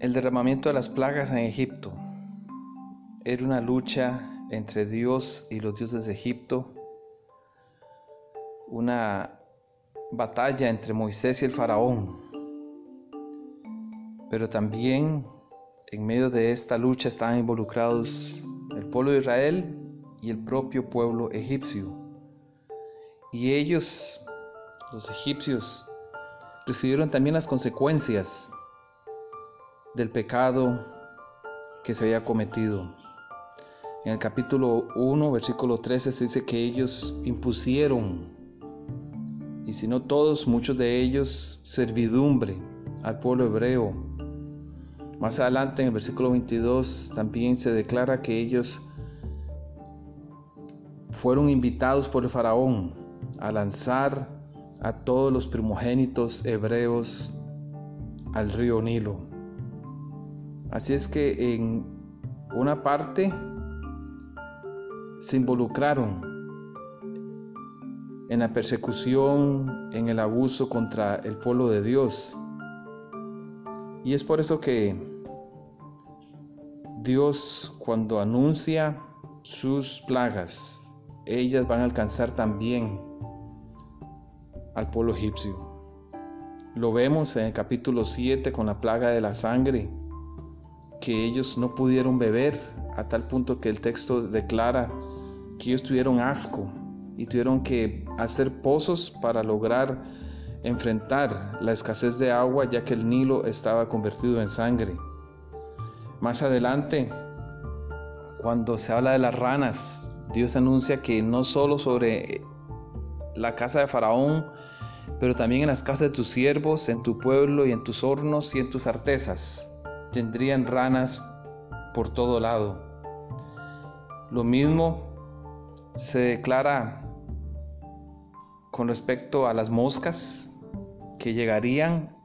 El derramamiento de las plagas en Egipto era una lucha entre Dios y los dioses de Egipto, una batalla entre Moisés y el faraón. Pero también en medio de esta lucha estaban involucrados el pueblo de Israel y el propio pueblo egipcio. Y ellos, los egipcios, recibieron también las consecuencias del pecado que se había cometido. En el capítulo 1, versículo 13 se dice que ellos impusieron, y si no todos, muchos de ellos, servidumbre al pueblo hebreo. Más adelante en el versículo 22 también se declara que ellos fueron invitados por el faraón a lanzar a todos los primogénitos hebreos al río Nilo. Así es que en una parte se involucraron en la persecución, en el abuso contra el pueblo de Dios. Y es por eso que Dios cuando anuncia sus plagas, ellas van a alcanzar también al pueblo egipcio. Lo vemos en el capítulo 7 con la plaga de la sangre, que ellos no pudieron beber a tal punto que el texto declara que ellos tuvieron asco y tuvieron que hacer pozos para lograr enfrentar la escasez de agua ya que el Nilo estaba convertido en sangre. Más adelante, cuando se habla de las ranas, Dios anuncia que no solo sobre la casa de Faraón, pero también en las casas de tus siervos, en tu pueblo y en tus hornos y en tus artesas, tendrían ranas por todo lado. Lo mismo se declara con respecto a las moscas que llegarían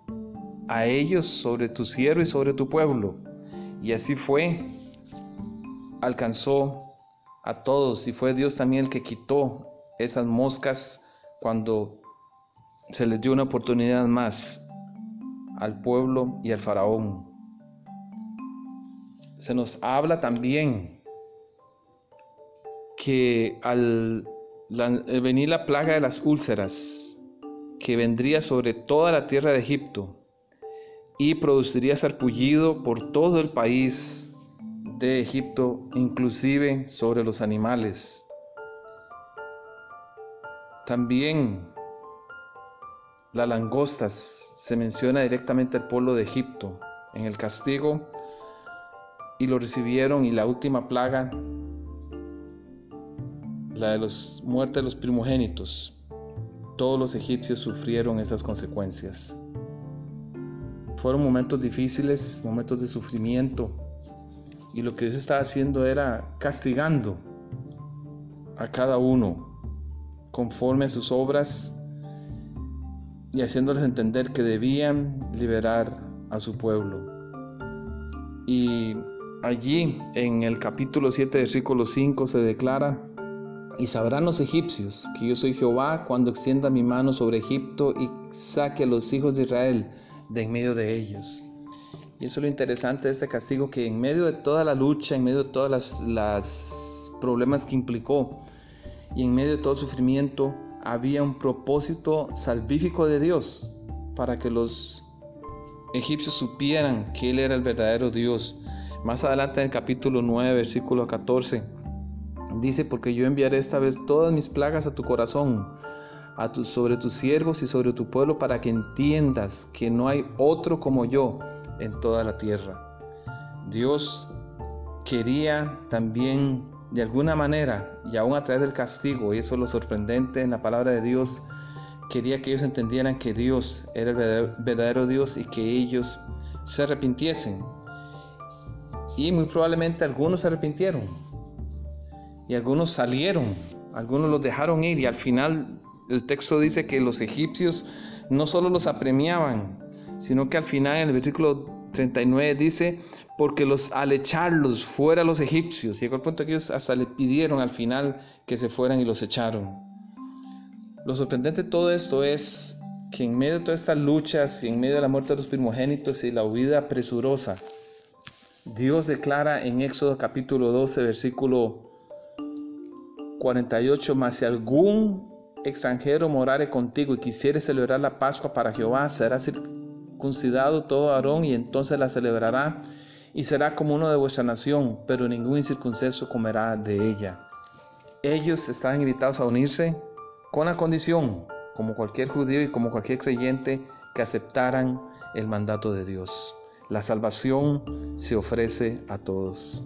a ellos sobre tu siervo y sobre tu pueblo. Y así fue, alcanzó a todos y fue Dios también el que quitó esas moscas cuando se les dio una oportunidad más al pueblo y al faraón. Se nos habla también que al venir la plaga de las úlceras, que vendría sobre toda la tierra de Egipto y produciría sarpullido por todo el país de Egipto, inclusive sobre los animales. También las langostas se menciona directamente al pueblo de Egipto en el castigo y lo recibieron y la última plaga, la de los muerte de los primogénitos, todos los egipcios sufrieron esas consecuencias. Fueron momentos difíciles, momentos de sufrimiento y lo que Dios estaba haciendo era castigando a cada uno conforme a sus obras y haciéndoles entender que debían liberar a su pueblo. Y allí en el capítulo 7, versículo 5 se declara, y sabrán los egipcios que yo soy Jehová cuando extienda mi mano sobre Egipto y saque a los hijos de Israel de en medio de ellos. Y eso es lo interesante de este castigo, que en medio de toda la lucha, en medio de todos los problemas que implicó y en medio de todo sufrimiento, había un propósito salvífico de Dios para que los egipcios supieran que Él era el verdadero Dios. Más adelante en el capítulo 9, versículo 14, dice, porque yo enviaré esta vez todas mis plagas a tu corazón, a tu, sobre tus siervos y sobre tu pueblo, para que entiendas que no hay otro como yo en toda la tierra. Dios quería también de alguna manera, y aún a través del castigo, y eso es lo sorprendente en la palabra de Dios, quería que ellos entendieran que Dios era el verdadero Dios y que ellos se arrepintiesen. Y muy probablemente algunos se arrepintieron. Y algunos salieron, algunos los dejaron ir y al final el texto dice que los egipcios no solo los apremiaban, sino que al final en el versículo 39 dice, porque los al echarlos fuera los egipcios, llegó el punto que ellos hasta le pidieron al final que se fueran y los echaron. Lo sorprendente de todo esto es que en medio de todas estas luchas y en medio de la muerte de los primogénitos y la huida presurosa, Dios declara en Éxodo capítulo 12, versículo 48, mas si algún extranjero morare contigo y quisiere celebrar la Pascua para Jehová, será circuncidado todo Aarón y entonces la celebrará y será como uno de vuestra nación, pero ningún incircunceso comerá de ella. Ellos están invitados a unirse con la condición, como cualquier judío y como cualquier creyente, que aceptaran el mandato de Dios. La salvación se ofrece a todos.